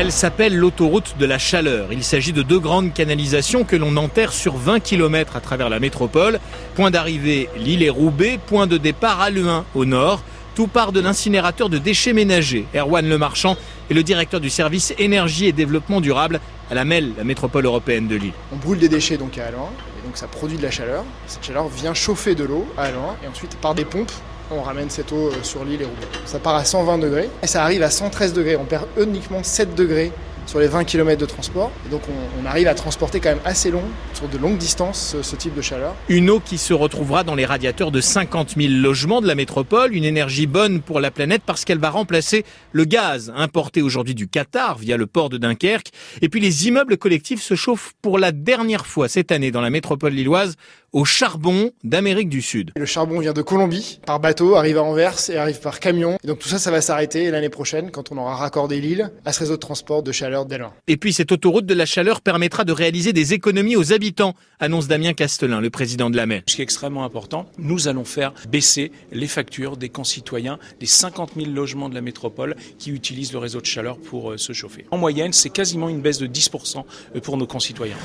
Elle s'appelle l'autoroute de la chaleur. Il s'agit de deux grandes canalisations que l'on enterre sur 20 km à travers la métropole. Point d'arrivée Lille et Roubaix, point de départ à Luin au nord. Tout part de l'incinérateur de déchets ménagers. Erwan Lemarchand est le directeur du service énergie et développement durable à la MEL, la métropole européenne de Lille. On brûle des déchets donc à Alouin, et donc ça produit de la chaleur. Cette chaleur vient chauffer de l'eau à Alouin, et ensuite par des pompes, on ramène cette eau euh, sur l'île et Roubaix. Ça part à 120 degrés, et ça arrive à 113 degrés. On perd uniquement 7 degrés sur les 20 km de transport. Et donc on, on, arrive à transporter quand même assez long, sur de longues distances, ce, ce, type de chaleur. Une eau qui se retrouvera dans les radiateurs de 50 000 logements de la métropole, une énergie bonne pour la planète parce qu'elle va remplacer le gaz importé aujourd'hui du Qatar via le port de Dunkerque. Et puis les immeubles collectifs se chauffent pour la dernière fois cette année dans la métropole lilloise au charbon d'Amérique du Sud. Le charbon vient de Colombie par bateau, arrive à Anvers et arrive par camion. Et donc tout ça, ça va s'arrêter l'année prochaine quand on aura raccordé l'île à ce réseau de transport de chaleur Et puis cette autoroute de la chaleur permettra de réaliser des économies aux habitants, annonce Damien Castelin, le président de la mer. Ce qui est extrêmement important, nous allons faire baisser les factures des concitoyens des 50 000 logements de la métropole qui utilisent le réseau de chaleur pour euh, se chauffer. En moyenne, c'est quasiment une baisse de 10% pour nos concitoyens.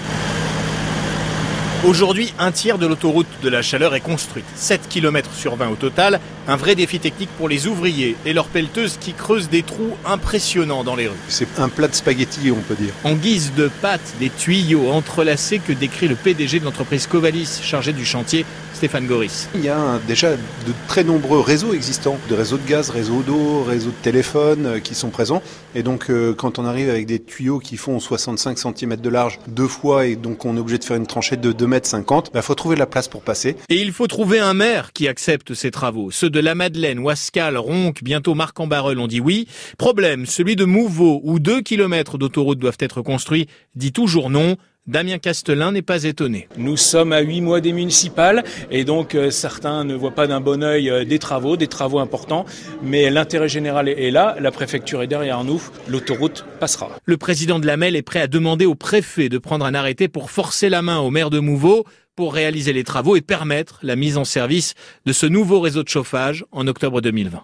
Aujourd'hui, un tiers de l'autoroute de la chaleur est construite. 7 km sur 20 au total. Un vrai défi technique pour les ouvriers et leurs pelleteuses qui creusent des trous impressionnants dans les rues. C'est un plat de spaghettis, on peut dire. En guise de pâte, des tuyaux entrelacés que décrit le PDG de l'entreprise Covalis, chargé du chantier, Stéphane Goris. Il y a déjà de très nombreux réseaux existants, de réseaux de gaz, réseaux d'eau, réseaux de téléphone euh, qui sont présents. Et donc, euh, quand on arrive avec des tuyaux qui font 65 cm de large deux fois et donc on est obligé de faire une tranchée de 2 mètres 50, il bah, faut trouver la place pour passer. Et il faut trouver un maire qui accepte ces travaux. Ceux de la Madeleine, Wascal, Ronc, bientôt Marc-en-Barreul ont dit oui. Problème, celui de Mouveau, où 2 km d'autoroute doivent être construits, dit toujours non. Damien Castelin n'est pas étonné. Nous sommes à huit mois des municipales et donc euh, certains ne voient pas d'un bon œil euh, des travaux, des travaux importants, mais l'intérêt général est là, la préfecture est derrière nous, l'autoroute passera. Le président de la MEL est prêt à demander au préfet de prendre un arrêté pour forcer la main au maire de Mouveau pour réaliser les travaux et permettre la mise en service de ce nouveau réseau de chauffage en octobre 2020.